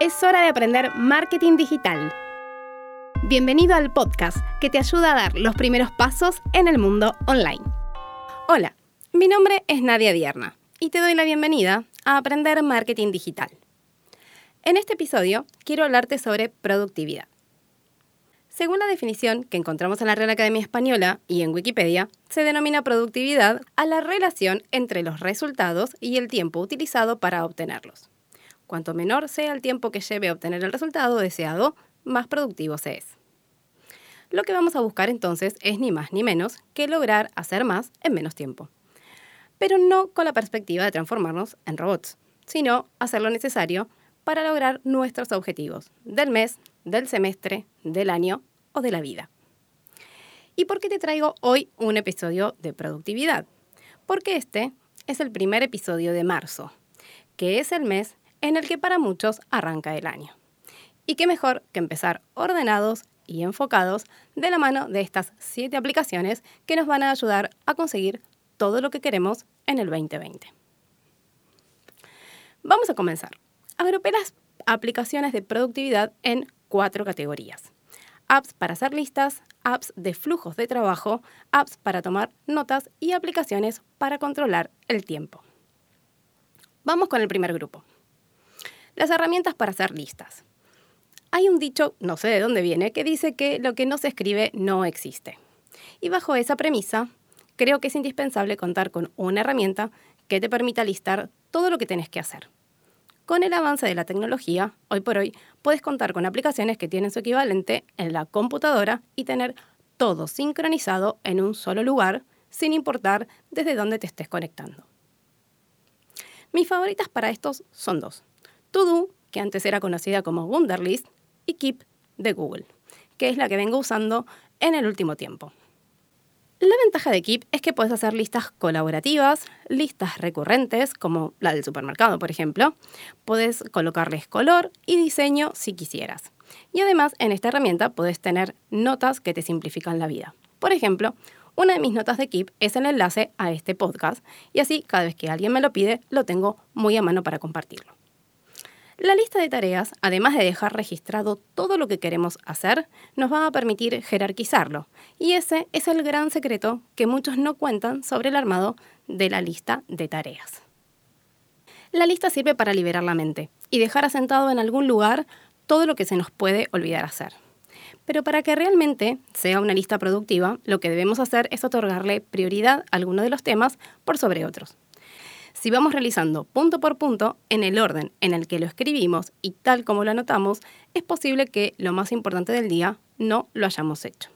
Es hora de aprender marketing digital. Bienvenido al podcast que te ayuda a dar los primeros pasos en el mundo online. Hola, mi nombre es Nadia Dierna y te doy la bienvenida a Aprender Marketing Digital. En este episodio quiero hablarte sobre productividad. Según la definición que encontramos en la Real Academia Española y en Wikipedia, se denomina productividad a la relación entre los resultados y el tiempo utilizado para obtenerlos. Cuanto menor sea el tiempo que lleve a obtener el resultado deseado, más productivo se es. Lo que vamos a buscar entonces es ni más ni menos que lograr hacer más en menos tiempo. Pero no con la perspectiva de transformarnos en robots, sino hacer lo necesario para lograr nuestros objetivos del mes, del semestre, del año o de la vida. ¿Y por qué te traigo hoy un episodio de productividad? Porque este es el primer episodio de marzo, que es el mes en el que para muchos arranca el año. Y qué mejor que empezar ordenados y enfocados de la mano de estas siete aplicaciones que nos van a ayudar a conseguir todo lo que queremos en el 2020. Vamos a comenzar. Agrupé las aplicaciones de productividad en cuatro categorías. Apps para hacer listas, apps de flujos de trabajo, apps para tomar notas y aplicaciones para controlar el tiempo. Vamos con el primer grupo. Las herramientas para hacer listas. Hay un dicho, no sé de dónde viene, que dice que lo que no se escribe no existe. Y bajo esa premisa, creo que es indispensable contar con una herramienta que te permita listar todo lo que tienes que hacer. Con el avance de la tecnología, hoy por hoy, puedes contar con aplicaciones que tienen su equivalente en la computadora y tener todo sincronizado en un solo lugar, sin importar desde dónde te estés conectando. Mis favoritas para estos son dos. To que antes era conocida como Wunderlist, y Keep de Google, que es la que vengo usando en el último tiempo. La ventaja de Keep es que puedes hacer listas colaborativas, listas recurrentes, como la del supermercado, por ejemplo. Puedes colocarles color y diseño si quisieras. Y además, en esta herramienta puedes tener notas que te simplifican la vida. Por ejemplo, una de mis notas de Keep es el enlace a este podcast y así cada vez que alguien me lo pide lo tengo muy a mano para compartirlo. La lista de tareas, además de dejar registrado todo lo que queremos hacer, nos va a permitir jerarquizarlo. Y ese es el gran secreto que muchos no cuentan sobre el armado de la lista de tareas. La lista sirve para liberar la mente y dejar asentado en algún lugar todo lo que se nos puede olvidar hacer. Pero para que realmente sea una lista productiva, lo que debemos hacer es otorgarle prioridad a alguno de los temas por sobre otros. Si vamos realizando punto por punto, en el orden en el que lo escribimos y tal como lo anotamos, es posible que lo más importante del día no lo hayamos hecho.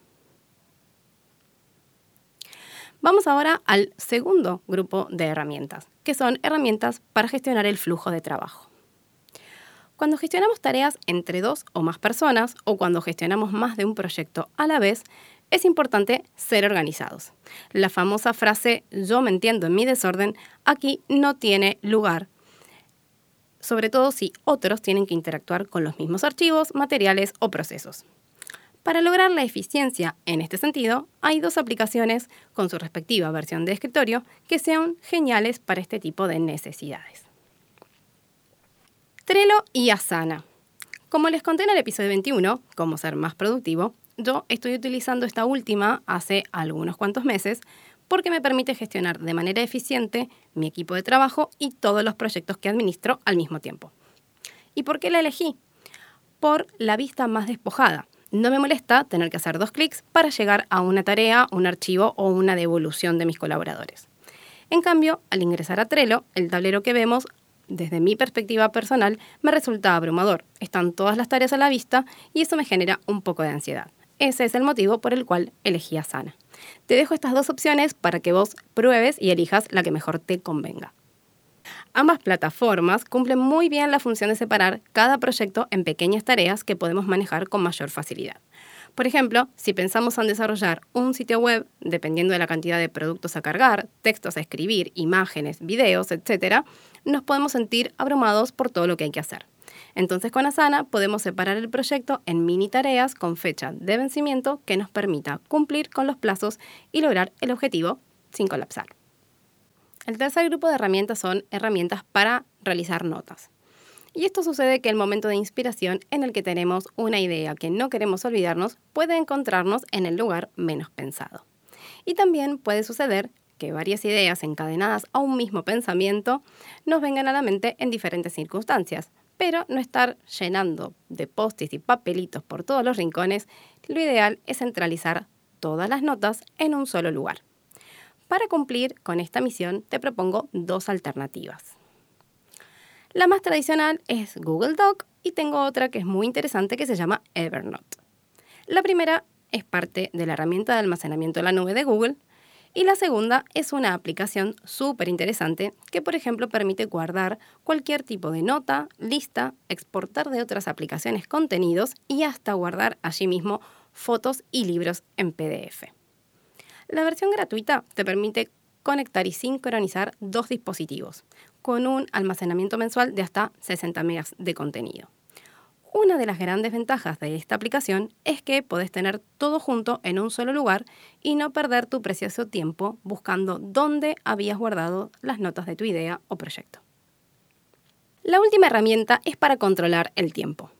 Vamos ahora al segundo grupo de herramientas, que son herramientas para gestionar el flujo de trabajo. Cuando gestionamos tareas entre dos o más personas o cuando gestionamos más de un proyecto a la vez, es importante ser organizados. La famosa frase yo me entiendo en mi desorden aquí no tiene lugar, sobre todo si otros tienen que interactuar con los mismos archivos, materiales o procesos. Para lograr la eficiencia en este sentido, hay dos aplicaciones con su respectiva versión de escritorio que sean geniales para este tipo de necesidades. Trello y Asana. Como les conté en el episodio 21, cómo ser más productivo, yo estoy utilizando esta última hace algunos cuantos meses porque me permite gestionar de manera eficiente mi equipo de trabajo y todos los proyectos que administro al mismo tiempo. ¿Y por qué la elegí? Por la vista más despojada. No me molesta tener que hacer dos clics para llegar a una tarea, un archivo o una devolución de mis colaboradores. En cambio, al ingresar a Trello, el tablero que vemos desde mi perspectiva personal, me resulta abrumador. Están todas las tareas a la vista y eso me genera un poco de ansiedad. Ese es el motivo por el cual elegí Asana. Te dejo estas dos opciones para que vos pruebes y elijas la que mejor te convenga. Ambas plataformas cumplen muy bien la función de separar cada proyecto en pequeñas tareas que podemos manejar con mayor facilidad. Por ejemplo, si pensamos en desarrollar un sitio web, dependiendo de la cantidad de productos a cargar, textos a escribir, imágenes, videos, etc., nos podemos sentir abrumados por todo lo que hay que hacer. Entonces con Asana podemos separar el proyecto en mini tareas con fecha de vencimiento que nos permita cumplir con los plazos y lograr el objetivo sin colapsar. El tercer grupo de herramientas son herramientas para realizar notas. Y esto sucede que el momento de inspiración en el que tenemos una idea que no queremos olvidarnos puede encontrarnos en el lugar menos pensado. Y también puede suceder que varias ideas encadenadas a un mismo pensamiento nos vengan a la mente en diferentes circunstancias, pero no estar llenando de postis y papelitos por todos los rincones, lo ideal es centralizar todas las notas en un solo lugar. Para cumplir con esta misión te propongo dos alternativas. La más tradicional es Google Doc y tengo otra que es muy interesante que se llama Evernote. La primera es parte de la herramienta de almacenamiento en la nube de Google y la segunda es una aplicación súper interesante que, por ejemplo, permite guardar cualquier tipo de nota, lista, exportar de otras aplicaciones contenidos y hasta guardar allí mismo fotos y libros en PDF. La versión gratuita te permite conectar y sincronizar dos dispositivos, con un almacenamiento mensual de hasta 60 megas de contenido. Una de las grandes ventajas de esta aplicación es que podés tener todo junto en un solo lugar y no perder tu precioso tiempo buscando dónde habías guardado las notas de tu idea o proyecto. La última herramienta es para controlar el tiempo.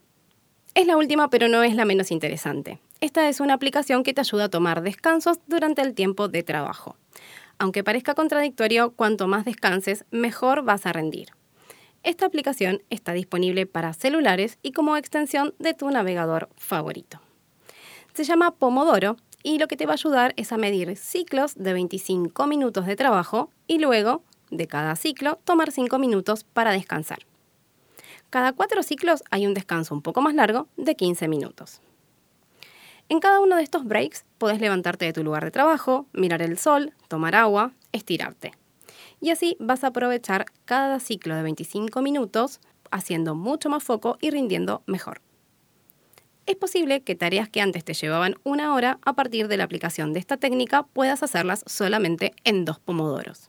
Es la última pero no es la menos interesante. Esta es una aplicación que te ayuda a tomar descansos durante el tiempo de trabajo. Aunque parezca contradictorio, cuanto más descanses, mejor vas a rendir. Esta aplicación está disponible para celulares y como extensión de tu navegador favorito. Se llama Pomodoro y lo que te va a ayudar es a medir ciclos de 25 minutos de trabajo y luego, de cada ciclo, tomar 5 minutos para descansar. Cada cuatro ciclos hay un descanso un poco más largo de 15 minutos. En cada uno de estos breaks puedes levantarte de tu lugar de trabajo, mirar el sol, tomar agua, estirarte. Y así vas a aprovechar cada ciclo de 25 minutos haciendo mucho más foco y rindiendo mejor. Es posible que tareas que antes te llevaban una hora, a partir de la aplicación de esta técnica puedas hacerlas solamente en dos pomodoros.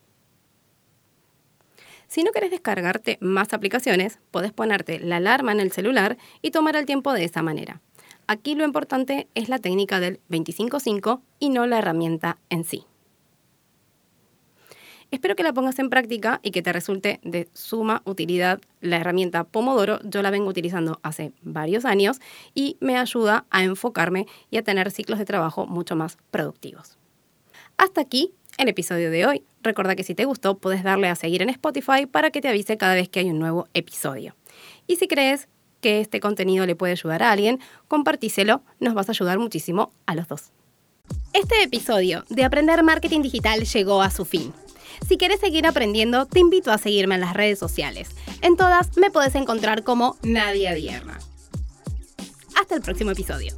Si no querés descargarte más aplicaciones, podés ponerte la alarma en el celular y tomar el tiempo de esa manera. Aquí lo importante es la técnica del 25-5 y no la herramienta en sí. Espero que la pongas en práctica y que te resulte de suma utilidad la herramienta Pomodoro. Yo la vengo utilizando hace varios años y me ayuda a enfocarme y a tener ciclos de trabajo mucho más productivos. Hasta aquí el episodio de hoy. Recuerda que si te gustó puedes darle a seguir en Spotify para que te avise cada vez que hay un nuevo episodio. Y si crees que este contenido le puede ayudar a alguien, compartíselo, nos vas a ayudar muchísimo a los dos. Este episodio de Aprender Marketing Digital llegó a su fin. Si quieres seguir aprendiendo, te invito a seguirme en las redes sociales. En todas me puedes encontrar como Nadia Dierra. Hasta el próximo episodio.